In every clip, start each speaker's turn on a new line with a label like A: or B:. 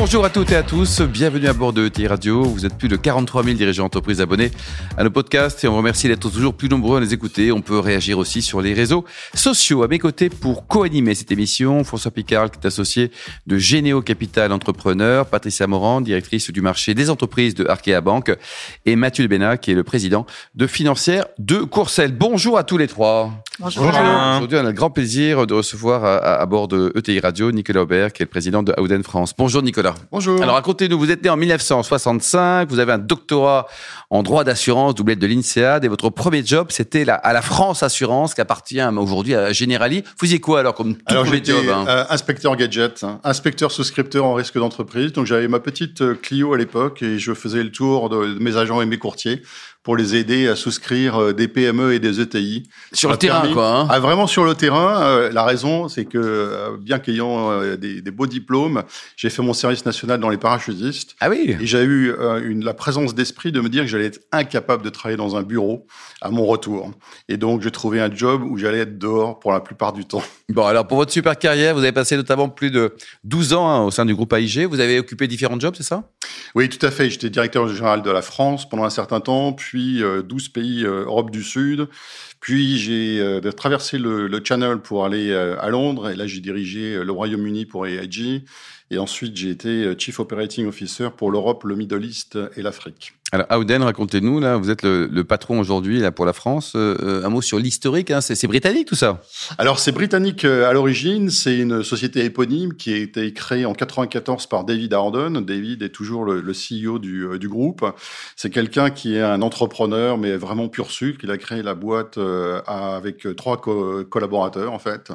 A: Bonjour à toutes et à tous, bienvenue à bord de ETI Radio. Vous êtes plus de 43 000 dirigeants d'entreprise abonnés à nos podcasts et on vous remercie d'être toujours plus nombreux à les écouter. On peut réagir aussi sur les réseaux sociaux. À mes côtés pour co-animer cette émission, François Picard, qui est associé de Généo Capital Entrepreneur, Patricia Morand, directrice du marché des entreprises de Arkea Bank et Mathieu Bénat, qui est le président de Financière de Courcelles. Bonjour à tous les trois.
B: Bonjour.
A: Aujourd'hui, on a le grand plaisir de recevoir à, à, bord de ETI Radio Nicolas Aubert, qui est le président de Auden France. Bonjour Nicolas.
B: Bonjour.
A: Alors racontez-nous, vous êtes né en 1965, vous avez un doctorat en droit d'assurance, doublette de l'INSEAD, et votre premier job, c'était à la France Assurance, qui appartient aujourd'hui à Generali. Vous faisiez quoi alors comme tout
B: alors,
A: premier job
B: hein? euh, Inspecteur gadget, hein, inspecteur souscripteur en risque d'entreprise. Donc j'avais ma petite euh, Clio à l'époque et je faisais le tour de, mes agents et mes courtiers pour les aider à souscrire euh, des PME et des ETI.
A: Sur le terrain, permis, quoi. Hein
B: ah, vraiment sur le terrain. Euh, la raison, c'est que euh, bien qu'ayant des, des, beaux diplômes, j'ai fait mon service national dans les parachutistes.
A: Ah oui.
B: Et j'ai eu euh, une, la présence d'esprit de me dire que j'allais être incapable de travailler dans un bureau à mon retour. Et donc, j'ai trouvé un job où j'allais être dehors pour la plupart du temps.
A: Bon, alors pour votre super carrière, vous avez passé notamment plus de 12 ans hein, au sein du groupe AIG. Vous avez occupé différents jobs, c'est ça?
B: Oui, tout à fait. J'étais directeur général de la France pendant un certain temps, puis euh, 12 pays euh, Europe du Sud. Puis j'ai euh, traversé le, le, Channel pour aller euh, à Londres, et là j'ai dirigé le Royaume-Uni pour AIG. Et ensuite, j'ai été Chief Operating Officer pour l'Europe, le Middle East et l'Afrique.
A: Alors, Auden, racontez-nous, là, vous êtes le, patron aujourd'hui là pour la France. Euh, un mot sur l'historique, hein, c'est britannique tout ça
B: Alors, c'est britannique euh, à l'origine. C'est une société éponyme qui a été créée en 94 par David Howden. David est toujours le, CEO du, euh, groupe. C'est quelqu'un qui est un entrepreneur, mais vraiment pur sucre. Il a créé la boîte euh, avec trois co collaborateurs, en fait.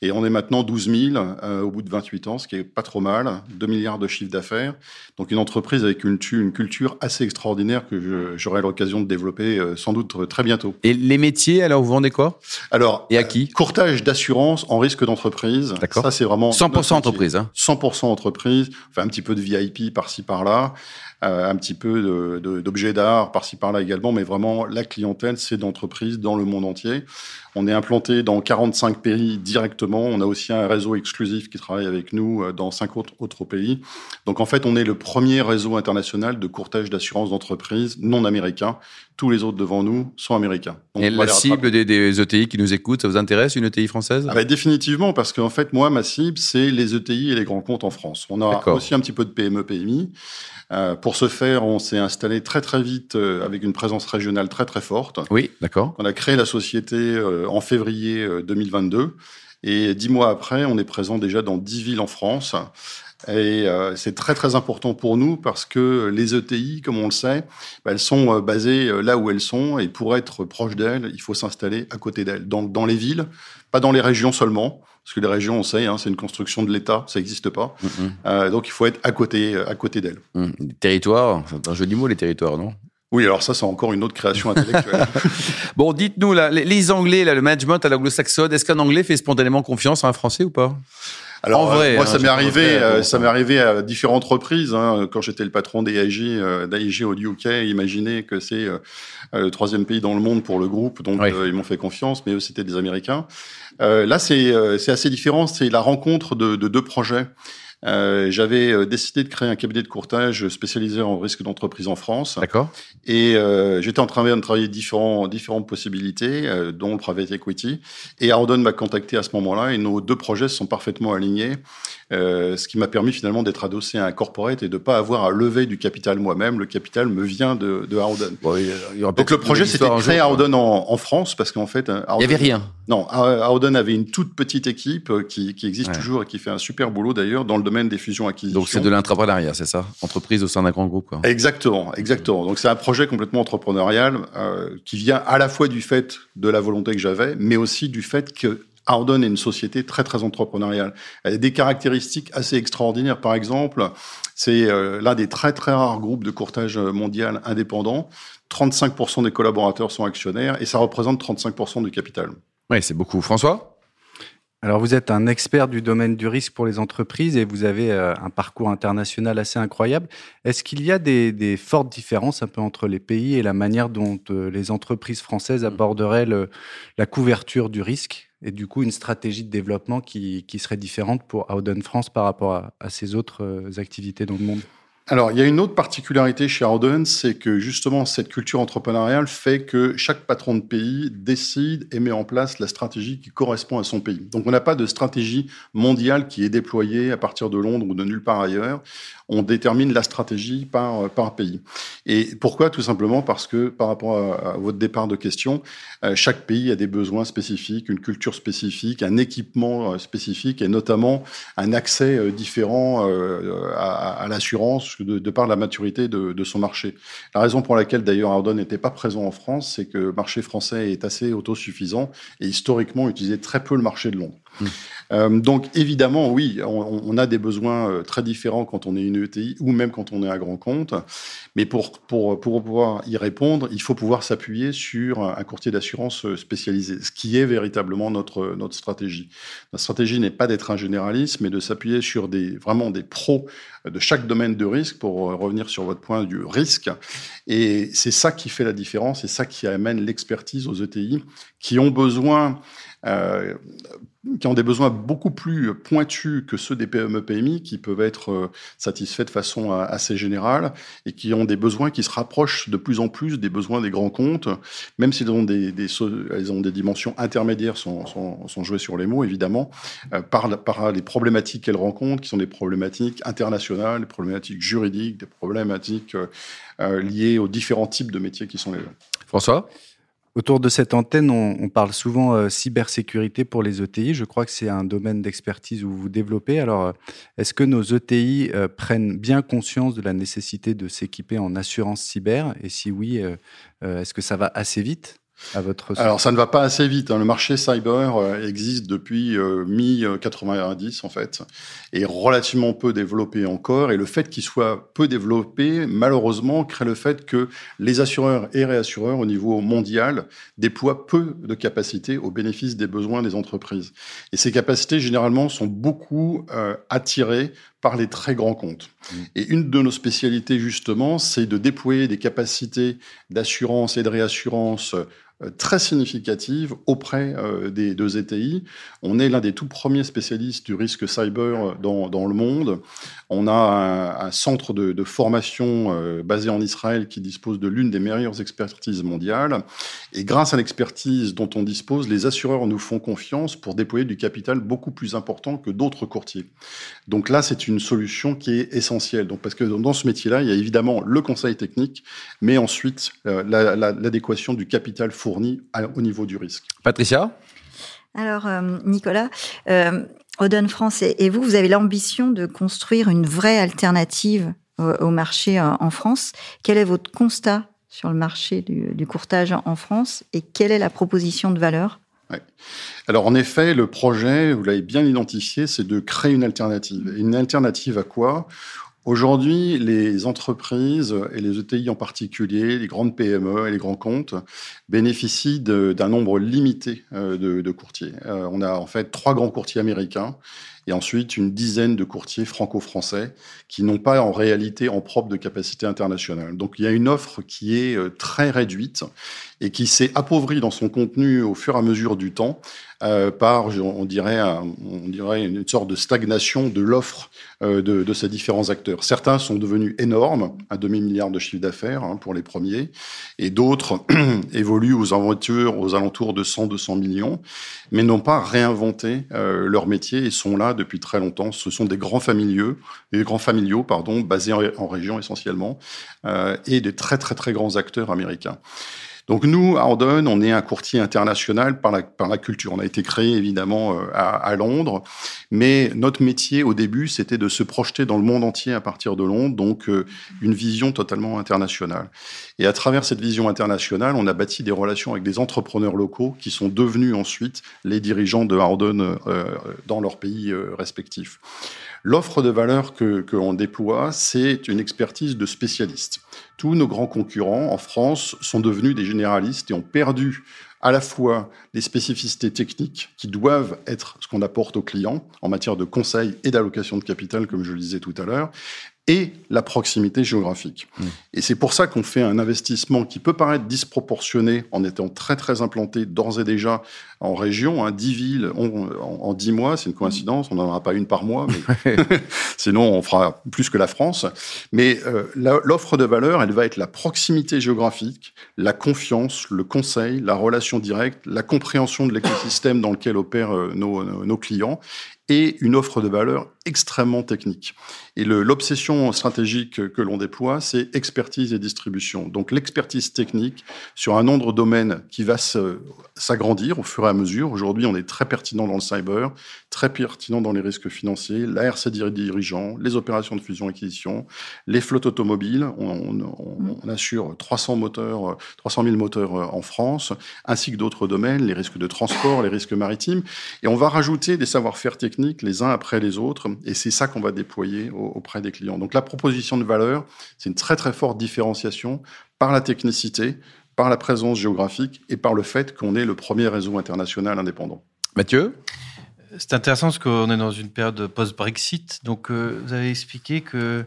B: Et on est maintenant 12 000 euh, au bout de 28 ans, ce qui est pas trop mal. 2 milliards de chiffre d'affaires. Donc, une entreprise avec une culture assez extraordinaire que j'aurai l'occasion de développer euh, sans doute très bientôt.
A: Et les métiers, alors vous vendez quoi?
B: Alors,
A: et à qui?
B: euh, Courtage d'assurance en risque d'entreprise.
A: D'accord.
B: Ça, c'est vraiment
A: 100% entreprise. Hein.
B: 100% entreprise. Enfin, un petit peu de VIP par-ci par-là. Euh, un petit peu d'objets d'art par-ci par-là également, mais vraiment la clientèle, c'est d'entreprises dans le monde entier. On est implanté dans 45 pays directement. On a aussi un réseau exclusif qui travaille avec nous dans cinq autres, autres pays. Donc en fait, on est le premier réseau international de courtage d'assurance d'entreprise non américain. Tous les autres devant nous sont américains.
A: Donc, Et la cible des, des, ETI qui nous écoutent, ça vous intéresse une ETI française?
B: Ah bah, Définitivement, parce qu'en fait, moi, ma cible, c'est les ETI et les grands comptes en France. On a aussi un petit peu de PME, PMI. Euh, pour ce faire, on s'est installé très très vite euh, avec une présence régionale très très forte.
A: Oui, d'accord.
B: On a créé la société euh, en février 2022 et dix mois après, on est présent déjà dans dix villes en France. Et euh, c'est très très important pour nous parce que les ETI, comme on le sait, bah, elles sont basées là où elles sont et pour être proche d'elles, il faut s'installer à côté d'elles, dans, dans les villes, pas dans les régions seulement. Parce que les régions, on sait, hein, c'est une construction de l'État, ça n'existe pas. Mm -hmm. euh, donc il faut être à côté, à côté d'elles.
A: Mm. Les territoires, c'est un joli mot, les territoires, non?
B: Oui, alors ça, c'est encore une autre création intellectuelle.
A: bon, dites-nous, là, les Anglais, là, le management à l'anglo-saxonne, est-ce qu'un Anglais fait spontanément confiance à un Français ou pas?
B: Alors, en vrai, moi, hein, ça m'est arrivé, euh, ça m'est arrivé à différentes reprises. Hein, quand j'étais le patron d'AIG, euh, d'AIG au UK, imaginez que c'est euh, le troisième pays dans le monde pour le groupe, donc oui. ils m'ont fait confiance, mais eux, c'était des Américains. là, c'est assez différent. C'est la rencontre de, de deux projets. Euh, j'avais euh, décidé de créer un cabinet de courtage spécialisé en risque d'entreprise en France.
A: D'accord.
B: Et euh, j'étais en train de travailler différents, différentes possibilités, euh, dont le private equity. Et Ardon m'a contacté à ce moment-là et nos deux projets sont parfaitement alignés. Euh, ce qui m'a permis finalement d'être adossé à un corporate et de pas avoir à lever du capital moi-même. Le capital me vient de, de Howden.
A: Bon,
B: Donc le projet c'était créer Howden en, en, France parce qu'en fait
A: Howden, il y avait rien.
B: Non, Howden avait une toute petite équipe qui, qui existe ouais. toujours et qui fait un super boulot d'ailleurs dans le domaine des fusions acquisitions.
A: Donc c'est de l'entrepreneuriat, c'est ça? Entreprise au sein d'un grand groupe. Quoi.
B: Exactement, exactement. Donc c'est un projet complètement entrepreneurial euh, qui vient à la fois du fait de la volonté que j'avais, mais aussi du fait que Howden est une société très très entrepreneuriale. Elle a des caractéristiques assez extraordinaires. Par exemple, c'est euh, l'un des très très rares groupes de courtage mondial indépendant. 35% des collaborateurs sont actionnaires et ça représente 35% du capital.
A: Oui, c'est beaucoup. François?
C: Alors vous êtes un expert du domaine du risque pour les entreprises et vous avez euh, un parcours international assez incroyable. Est-ce qu'il y a des, fortes différences un peu entre les pays et la manière dont euh, les entreprises françaises aborderaient la couverture du risque? Et du coup une stratégie de développement qui, serait différente pour Howden France par rapport à, à ses autres euh, activités dans le monde?
B: Alors, il y a une autre particularité chez Howden, c'est que justement, cette culture entrepreneuriale fait que chaque patron de pays décide et met en place la stratégie qui correspond à son pays. Donc, on n'a pas de stratégie mondiale qui est déployée à partir de Londres ou de nulle part ailleurs on détermine la stratégie par, euh, par pays. Et pourquoi? Tout simplement parce que par rapport à, votre départ de question, euh, chaque pays a des besoins spécifiques, une culture spécifique, un équipement euh, spécifique et notamment un accès différent à, l'assurance de, par la maturité de, son marché. La raison pour laquelle d'ailleurs Ardon n'était pas présent en France, c'est que le marché français est assez autosuffisant et historiquement utilisait très peu le marché de Londres. Mmh. Euh, donc évidemment, oui, on, a des besoins euh, très différents quand on est une ETI ou même quand on est un grand compte. Mais pour, pour, pour pouvoir y répondre, il faut pouvoir s'appuyer sur un courtier d'assurance euh, spécialisé, ce qui est véritablement notre, notre stratégie. Notre stratégie n'est pas d'être un généraliste, mais de s'appuyer sur des, vraiment des pros de chaque domaine de risque pour revenir sur votre point du risque. Et c'est ça qui fait la différence, c'est ça qui amène l'expertise aux ETI qui ont besoin euh, qui ont des besoins beaucoup plus pointus que ceux des PME-PMI, qui peuvent être euh, satisfaits de façon euh, assez générale, et qui ont des besoins qui se rapprochent de plus en plus des besoins des grands comptes, même s'ils ont des, des, elles ont des dimensions intermédiaires, sont, sont, sont jouées sur les mots, évidemment, par, par les problématiques qu'elles rencontrent, qui sont des problématiques internationales, des problématiques juridiques, des problématiques liées aux différents types de métiers qui sont les
A: François?
C: Autour de cette antenne, on, parle souvent euh, cybersécurité pour les ETI. Je crois que c'est un domaine d'expertise où vous développez. Alors, euh, est-ce que nos ETI euh, prennent bien conscience de la nécessité de s'équiper en assurance cyber? Et si oui, est-ce que ça va assez vite? Votre
B: Alors ça ne va pas assez vite. Hein. Le marché cyber euh, existe depuis euh, mi-90 en fait, et relativement peu développé encore. Et le fait qu'il soit peu développé, malheureusement, crée le fait que les assureurs et réassureurs au niveau mondial déploient peu de capacités au bénéfice des besoins des entreprises. Et ces capacités généralement sont beaucoup euh, attirées par les très grands comptes. Mmh. Et une de nos spécialités, justement, c'est de déployer des capacités d'assurance et de réassurance très significative auprès euh, des deux ETI. On est l'un des tout premiers spécialistes du risque cyber dans, dans le monde. On a un, centre de, formation euh, basé en Israël qui dispose de l'une des meilleures expertises mondiales. Et grâce à l'expertise dont on dispose, les assureurs nous font confiance pour déployer du capital beaucoup plus important que d'autres courtiers. Donc là, c'est une solution qui est essentielle. Donc parce que dans ce métier-là, il y a évidemment le conseil technique, mais ensuite l'adéquation du capital fourni au niveau du risque.
A: Patricia
D: Alors, euh, Nicolas, euh, Oden France et, vous, vous avez l'ambition de construire une vraie alternative au, marché euh, en France. Quel est votre constat sur le marché du, courtage en France et quelle est la proposition de valeur?
B: Alors en effet, le projet, vous l'avez bien identifié, c'est de créer une alternative. Une alternative à quoi? Aujourd'hui, les entreprises et les ETI en particulier, les grandes PME et les grands comptes bénéficient d'un nombre limité euh, de, courtiers. Euh, on a en fait trois grands courtiers américains et ensuite une dizaine de courtiers franco-français qui n'ont pas en réalité en propre de capacité internationale. Donc il y a une offre qui est euh, très réduite et qui s'est appauvrie dans son contenu au fur et à mesure du temps euh, par, on dirait, on dirait une sorte de stagnation de l'offre euh, de, de, ces différents acteurs. Certains sont devenus énormes, un demi-milliard de chiffre d'affaires hein, pour les premiers, et d'autres évoluent aux aventures aux alentours de 100-200 millions, mais n'ont pas réinventé leur métier et sont là depuis très longtemps. Ce sont des grands familiaux, basés en, en région essentiellement, euh, et des très très très grands acteurs américains. Donc nous, à Ardon, on est un courtier international par la, par la culture. On a été créé évidemment euh, à, à Londres, mais notre métier au début, c'était de se projeter dans le monde entier à partir de Londres, donc euh, une vision totalement internationale. Et à travers cette vision internationale, on a bâti des relations avec des entrepreneurs locaux qui sont devenus ensuite les dirigeants de Ardon euh, dans leurs pays respectifs. L'offre de valeur que, que l'on déploie, c'est une expertise de spécialistes. Tous nos grands concurrents en France sont devenus des généralistes et ont perdu à la fois les spécificités techniques qui doivent être ce qu'on apporte aux clients en matière de conseil et d'allocation de capital, comme je le disais tout à l'heure, et la proximité géographique. Mmh. Et c'est pour ça qu'on fait un investissement qui peut paraître disproportionné en étant très très implanté d'ores et déjà en région, hein, 10 villes en, 10 mois, c'est une coïncidence, on n'en aura pas une par mois, mais sinon on fera plus que la France. Mais euh, l'offre de valeur, elle va être la proximité géographique, la confiance, le conseil, la relation directe, la compréhension de l'écosystème dans lequel opèrent euh, nos, nos clients et une offre de valeur extrêmement technique. Et l'obsession stratégique que l'on déploie, c'est expertise et distribution. Donc l'expertise technique sur un nombre de domaines qui va s'agrandir au fur et à mesure. Aujourd'hui, on est très pertinent dans le cyber, très pertinent dans les risques financiers, la RC dirigeant, les opérations de fusion-acquisition, les flottes automobiles. On, on, assure 300 moteurs, 300 000 moteurs en France, ainsi que d'autres domaines, les risques de transport, les risques maritimes. Et on va rajouter des savoir-faire techniques les uns après les autres et c'est ça qu'on va déployer auprès des clients. Donc la proposition de valeur, c'est une très très forte différenciation par la technicité, par la présence géographique et par le fait qu'on est le premier réseau international indépendant.
A: Mathieu?
E: C'est intéressant parce qu'on est dans une période post-Brexit. Donc, euh, vous avez expliqué que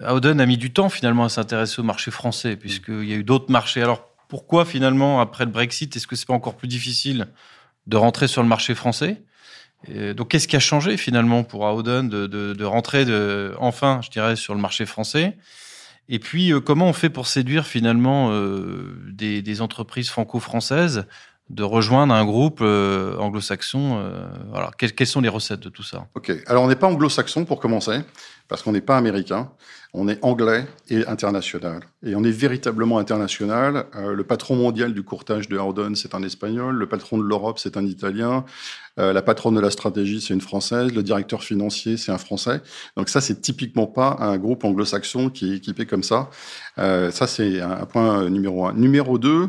E: Howden a mis du temps finalement à s'intéresser au marché français, puisqu'il y a eu d'autres marchés. Alors, pourquoi finalement, après le Brexit, est-ce que c'est pas encore plus difficile de rentrer sur le marché français? Donc, qu'est-ce qui a changé finalement pour Auden de, de, de, rentrer de, enfin, je dirais, sur le marché français? Et puis, euh, comment on fait pour séduire finalement euh, des, des, entreprises franco-françaises de rejoindre un groupe euh, anglo-saxon. Quelles, quelles, sont les recettes de tout ça?
B: Ok, alors on n'est pas anglo-saxon pour commencer, parce qu'on n'est pas américain. On est anglais et international. Et on est véritablement international. Euh, le patron mondial du courtage de Howden, c'est un espagnol. Le patron de l'Europe, c'est un italien. Euh, la patronne de la stratégie, c'est une française. Le directeur financier, c'est un français. Donc ça, c'est typiquement pas un groupe anglo-saxon qui est équipé comme ça. Euh, ça, c'est un point numéro un. Numéro deux,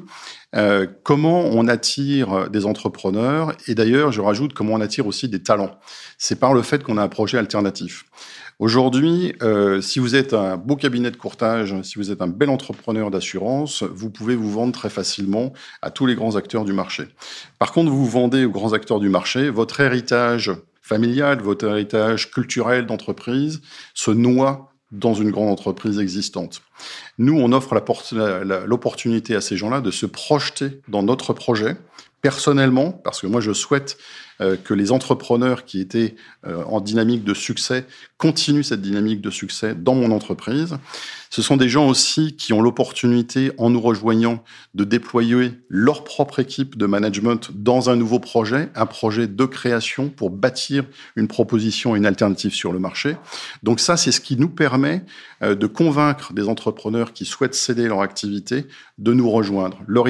B: comment on attire des entrepreneurs? Et d'ailleurs, je rajoute comment on attire aussi des talents. C'est par le fait qu'on a un projet alternatif. Aujourd'hui, euh, si vous êtes un beau cabinet de courtage, si vous êtes un bel entrepreneur d'assurance, vous pouvez vous vendre très facilement à tous les grands acteurs du marché. Par contre, vous vendez aux grands acteurs du marché, votre héritage familial, votre héritage culturel d'entreprise se noie dans une grande entreprise existante. Nous, on offre l'opportunité à ces gens-là de se projeter dans notre projet personnellement, parce que moi, je souhaite que les entrepreneurs qui étaient euh, en dynamique de succès continuent cette dynamique de succès dans mon entreprise. Ce sont des gens aussi qui ont l'opportunité, en nous rejoignant, de déployer leur propre équipe de management dans un nouveau projet, un projet de création pour bâtir une proposition et une alternative sur le marché. Donc ça, c'est ce qui nous permet euh, de convaincre des entrepreneurs qui souhaitent céder leur activité de nous rejoindre. Leur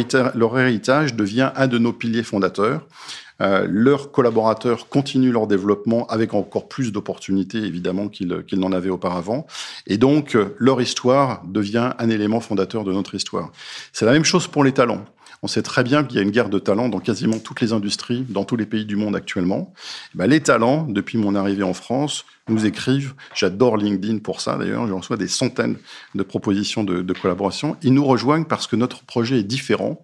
B: héritage devient un de nos piliers fondateurs. Euh, leurs collaborateurs continuent leur développement avec encore plus d'opportunités, évidemment, qu'ils n'en avaient auparavant. Et donc, euh, leur histoire devient un élément fondateur de notre histoire. C'est la même chose pour les talents. On sait très bien qu'il y a une guerre de talents dans quasiment toutes les industries, dans tous les pays du monde actuellement. Eh ben, les talents, depuis mon arrivée en France, nous écrivent. J'adore LinkedIn pour ça, d'ailleurs. Je reçois des centaines de propositions de, de collaboration. Ils nous rejoignent parce que notre projet est différent.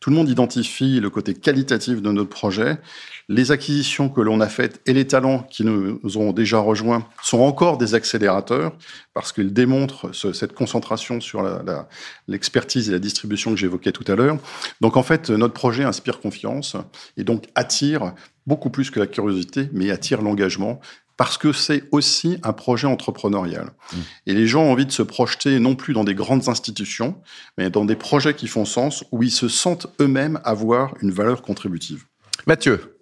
B: Tout le monde identifie le côté qualitatif de notre projet. Les acquisitions que l'on a faites et les talents qui nous ont déjà rejoints sont encore des accélérateurs parce qu'ils démontrent cette concentration sur l'expertise et la distribution que j'évoquais tout à l'heure. Donc en fait, notre projet inspire confiance et donc attire beaucoup plus que la curiosité, mais attire l'engagement parce que c'est aussi un projet entrepreneurial. Mmh. Et les gens ont envie de se projeter non plus dans des grandes institutions, mais dans des projets qui font sens, où ils se sentent eux-mêmes avoir une valeur contributive.
A: Mathieu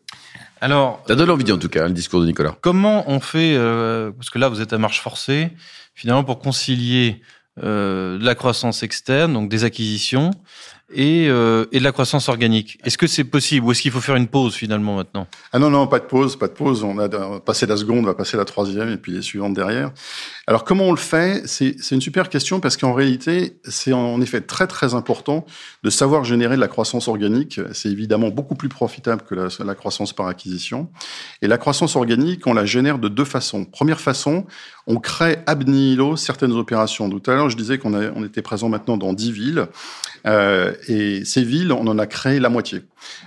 E: alors,
A: ça donne envie en tout cas le discours de Nicolas.
E: Comment on fait euh, parce que là vous êtes à marche forcée finalement pour concilier euh, de la croissance externe, donc des acquisitions, et, euh, et de la croissance organique. Est-ce que c'est possible ou est-ce qu'il faut faire une pause finalement maintenant?
B: Ah non, non, pas de pause, pas de pause. On a passé la seconde, on va passer la troisième et puis les suivantes derrière. Alors comment on le fait? C'est une super question parce qu'en réalité, c'est en effet très très important de savoir générer de la croissance organique. C'est évidemment beaucoup plus profitable que la, la croissance par acquisition. Et la croissance organique, on la génère de deux façons. Première façon, on crée ab nihilo certaines opérations. Tout à l'heure, je disais qu'on on était présent maintenant dans 10 villes. Euh, et ces villes, on en a créé la moitié.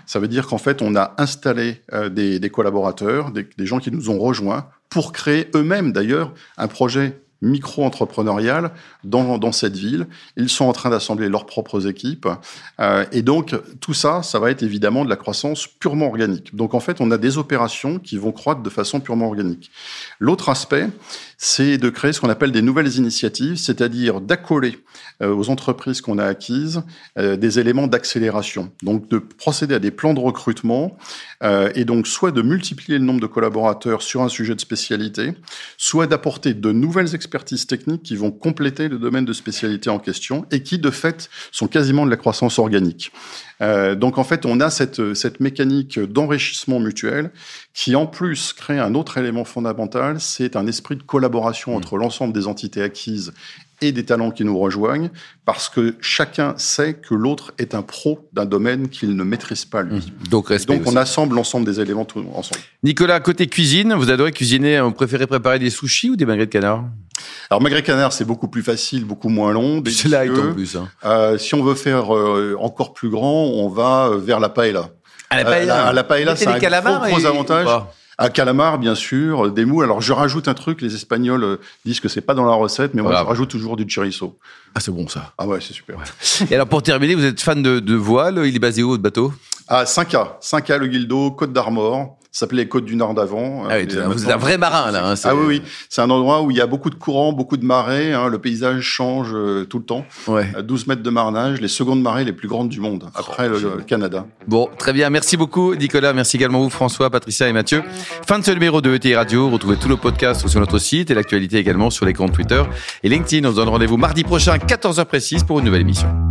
B: Ça veut dire qu'en fait, on a installé euh, des, des, collaborateurs, des, des gens qui nous ont rejoints pour créer eux-mêmes d'ailleurs un projet micro-entrepreneurial dans, cette ville. Ils sont en train d'assembler leurs propres équipes. Euh, et donc, tout ça, ça va être évidemment de la croissance purement organique. Donc, en fait, on a des opérations qui vont croître de façon purement organique. L'autre aspect, c'est de créer ce qu'on appelle des nouvelles initiatives, c'est-à-dire d'accoler euh, aux entreprises qu'on a acquises euh, des éléments d'accélération. Donc, de procéder à des plans de recrutement et donc soit de multiplier le nombre de collaborateurs sur un sujet de spécialité, soit d'apporter de nouvelles expertises techniques qui vont compléter le domaine de spécialité en question et qui, de fait, sont quasiment de la croissance organique. Euh, donc en fait, on a cette, cette mécanique d'enrichissement mutuel qui en plus crée un autre élément fondamental, c'est un esprit de collaboration entre l'ensemble des entités acquises et des talents qui nous rejoignent, parce que chacun sait que l'autre est un pro d'un domaine qu'il ne maîtrise pas lui.
A: Mmh. Donc,
B: Donc on assemble l'ensemble des éléments tout ensemble.
A: Nicolas, côté cuisine, vous adorez cuisiner, vous préférez préparer des sushis ou des magrets de canard?
B: Alors magret canard, c'est beaucoup plus facile, beaucoup moins long.
A: C'est light en plus. Hein.
B: Euh, si on veut faire euh, encore plus grand, on va euh, vers la paella.
A: À la paella,
B: euh, à la paella c'est un gros, gros
A: et...
B: avantage. À calamar, bien sûr, des moules. Alors, je rajoute un truc. Les Espagnols euh, disent que c'est pas dans la recette, mais moi, voilà. je rajoute toujours du chorizo.
A: Ah, c'est bon, ça.
B: Ah ouais, c'est super. Ouais.
A: Et alors, pour terminer, vous êtes fan de, de voile. Il est basé où, votre bateau?
B: À 5A. 5A, le Guildo, Côte d'Armor. Ça s'appelait les Côtes du Nord d'avant.
A: Ah oui, vous êtes un vrai marin, là. Hein,
B: ah oui, oui. C'est un endroit où il y a beaucoup de courants, beaucoup de marées. Hein, le paysage change euh, tout le temps.
A: Ouais.
B: 12 mètres de marnage, les secondes marées les plus grandes du monde, après oh, le, le, Canada.
A: Bon, très bien. Merci beaucoup, Nicolas. Merci également vous, François, Patricia et Mathieu. Fin de ce numéro de ETI Radio. Retrouvez tous nos podcasts sur notre site et l'actualité également sur les comptes Twitter et LinkedIn. On se donne rendez-vous mardi prochain, 14h précise, pour une nouvelle émission